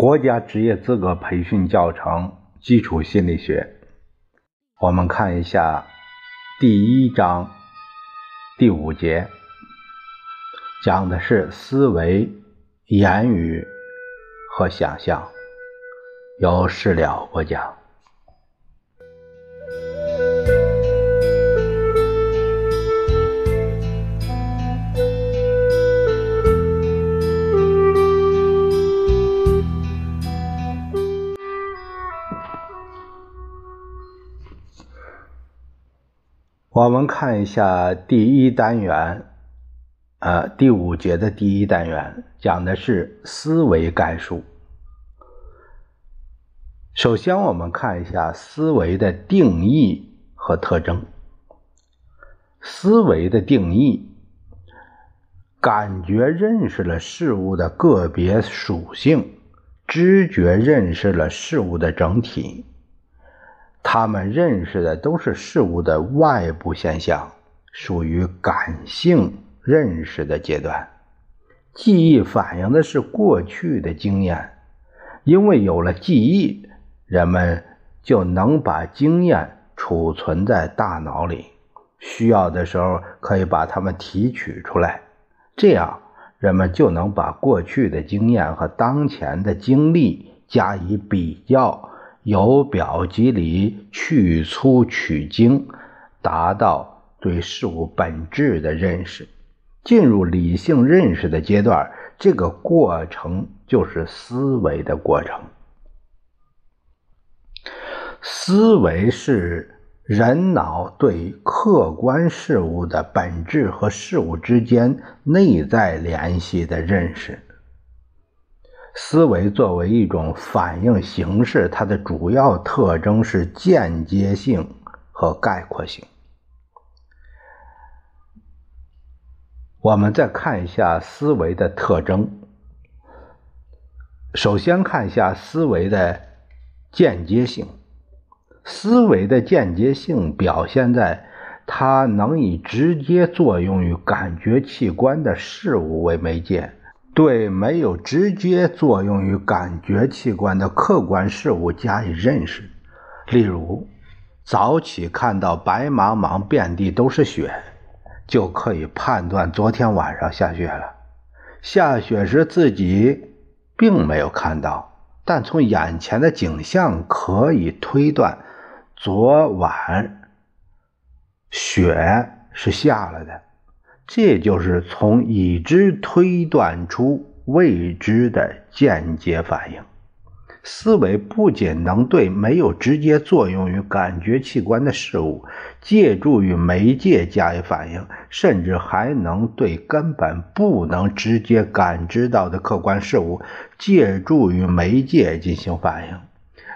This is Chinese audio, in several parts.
国家职业资格培训教程基础心理学，我们看一下第一章第五节，讲的是思维、言语和想象，由事了我讲。我们看一下第一单元，呃，第五节的第一单元讲的是思维概述。首先，我们看一下思维的定义和特征。思维的定义：感觉认识了事物的个别属性，知觉认识了事物的整体。他们认识的都是事物的外部现象，属于感性认识的阶段。记忆反映的是过去的经验，因为有了记忆，人们就能把经验储存在大脑里，需要的时候可以把它们提取出来。这样，人们就能把过去的经验和当前的经历加以比较。由表及里，去粗取精，达到对事物本质的认识，进入理性认识的阶段。这个过程就是思维的过程。思维是人脑对客观事物的本质和事物之间内在联系的认识。思维作为一种反应形式，它的主要特征是间接性和概括性。我们再看一下思维的特征。首先看一下思维的间接性。思维的间接性表现在它能以直接作用于感觉器官的事物为媒介。对没有直接作用于感觉器官的客观事物加以认识，例如，早起看到白茫茫遍地都是雪，就可以判断昨天晚上下雪了。下雪时自己并没有看到，但从眼前的景象可以推断，昨晚雪是下了的。这就是从已知推断出未知的间接反应。思维不仅能对没有直接作用于感觉器官的事物借助于媒介加以反应，甚至还能对根本不能直接感知到的客观事物借助于媒介进行反应。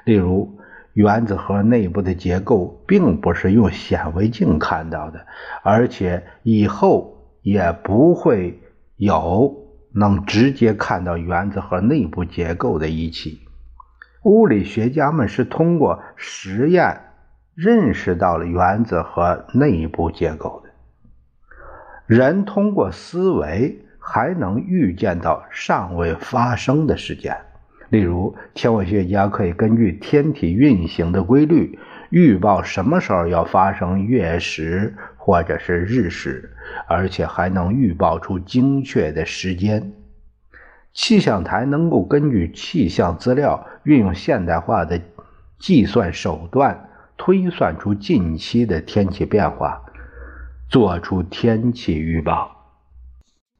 例如，原子核内部的结构并不是用显微镜看到的，而且以后。也不会有能直接看到原子核内部结构的仪器。物理学家们是通过实验认识到了原子核内部结构的。人通过思维还能预见到尚未发生的事件，例如，天文学家可以根据天体运行的规律。预报什么时候要发生月食或者是日食，而且还能预报出精确的时间。气象台能够根据气象资料，运用现代化的计算手段，推算出近期的天气变化，做出天气预报。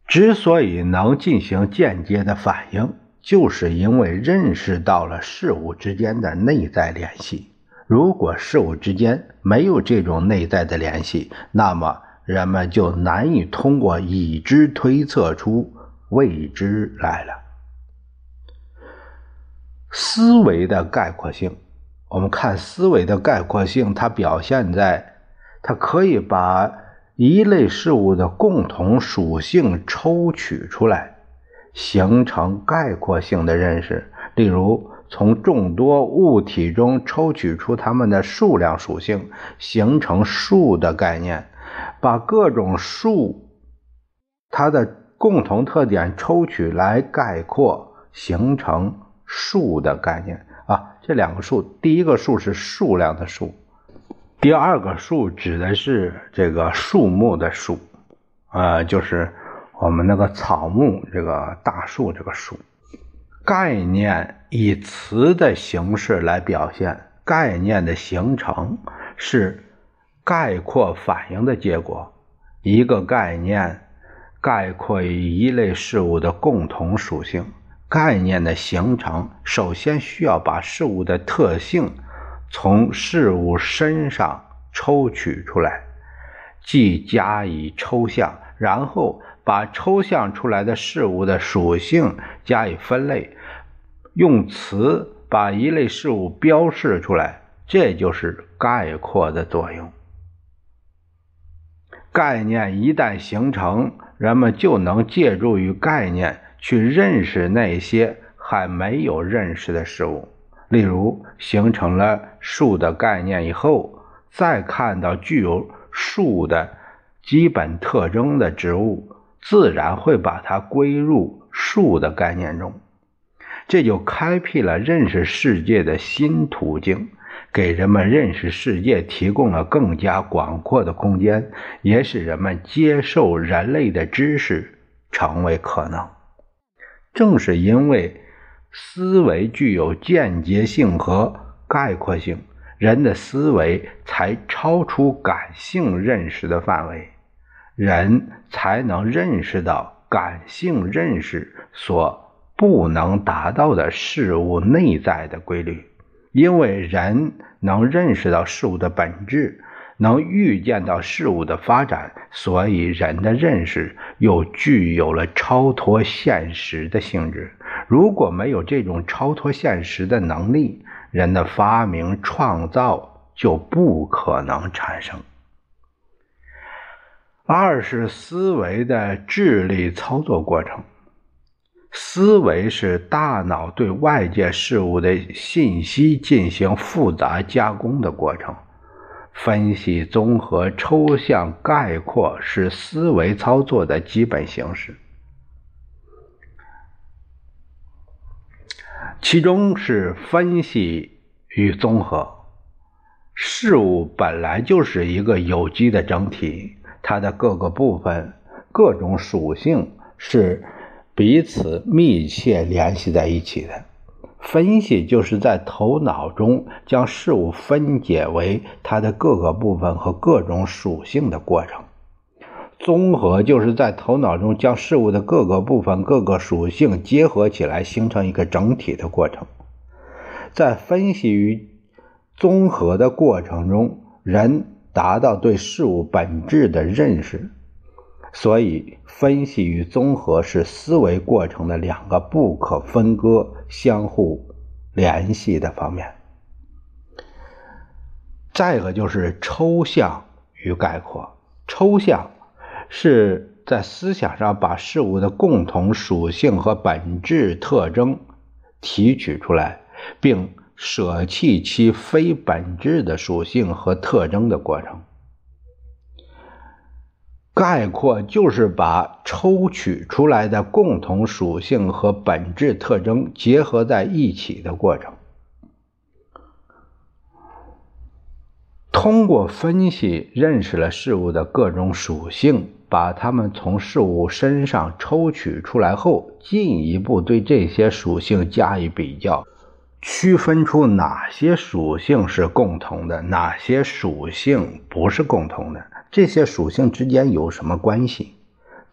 之所以能进行间接的反应，就是因为认识到了事物之间的内在联系。如果事物之间没有这种内在的联系，那么人们就难以通过已知推测出未知来了。思维的概括性，我们看思维的概括性，它表现在它可以把一类事物的共同属性抽取出来，形成概括性的认识。例如。从众多物体中抽取出它们的数量属性，形成数的概念，把各种数它的共同特点抽取来概括，形成数的概念啊。这两个数，第一个数是数量的数，第二个数指的是这个树木的树，呃，就是我们那个草木这个大树这个树。概念以词的形式来表现，概念的形成是概括反应的结果。一个概念概括于一类事物的共同属性。概念的形成首先需要把事物的特性从事物身上抽取出来，即加以抽象，然后把抽象出来的事物的属性加以分类，用词把一类事物标示出来，这就是概括的作用。概念一旦形成，人们就能借助于概念去认识那些还没有认识的事物。例如，形成了树的概念以后，再看到具有树的基本特征的植物，自然会把它归入数的概念中，这就开辟了认识世界的新途径。给人们认识世界提供了更加广阔的空间，也使人们接受人类的知识成为可能。正是因为思维具有间接性和概括性，人的思维才超出感性认识的范围，人才能认识到感性认识所不能达到的事物内在的规律。因为人能认识到事物的本质，能预见到事物的发展，所以人的认识又具有了超脱现实的性质。如果没有这种超脱现实的能力，人的发明创造就不可能产生。二是思维的智力操作过程。思维是大脑对外界事物的信息进行复杂加工的过程。分析、综合、抽象、概括是思维操作的基本形式。其中是分析与综合。事物本来就是一个有机的整体，它的各个部分、各种属性是。彼此密切联系在一起的分析，就是在头脑中将事物分解为它的各个部分和各种属性的过程；综合，就是在头脑中将事物的各个部分、各个属性结合起来，形成一个整体的过程。在分析与综合的过程中，人达到对事物本质的认识。所以，分析与综合是思维过程的两个不可分割、相互联系的方面。再一个就是抽象与概括。抽象是在思想上把事物的共同属性和本质特征提取出来，并舍弃其非本质的属性和特征的过程。概括就是把抽取出来的共同属性和本质特征结合在一起的过程。通过分析认识了事物的各种属性，把它们从事物身上抽取出来后，进一步对这些属性加以比较，区分出哪些属性是共同的，哪些属性不是共同的。这些属性之间有什么关系？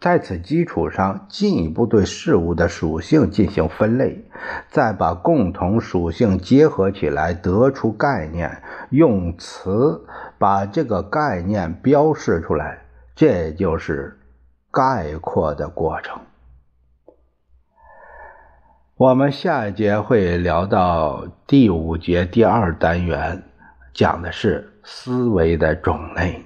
在此基础上，进一步对事物的属性进行分类，再把共同属性结合起来，得出概念，用词把这个概念标示出来，这就是概括的过程。我们下一节会聊到第五节第二单元，讲的是思维的种类。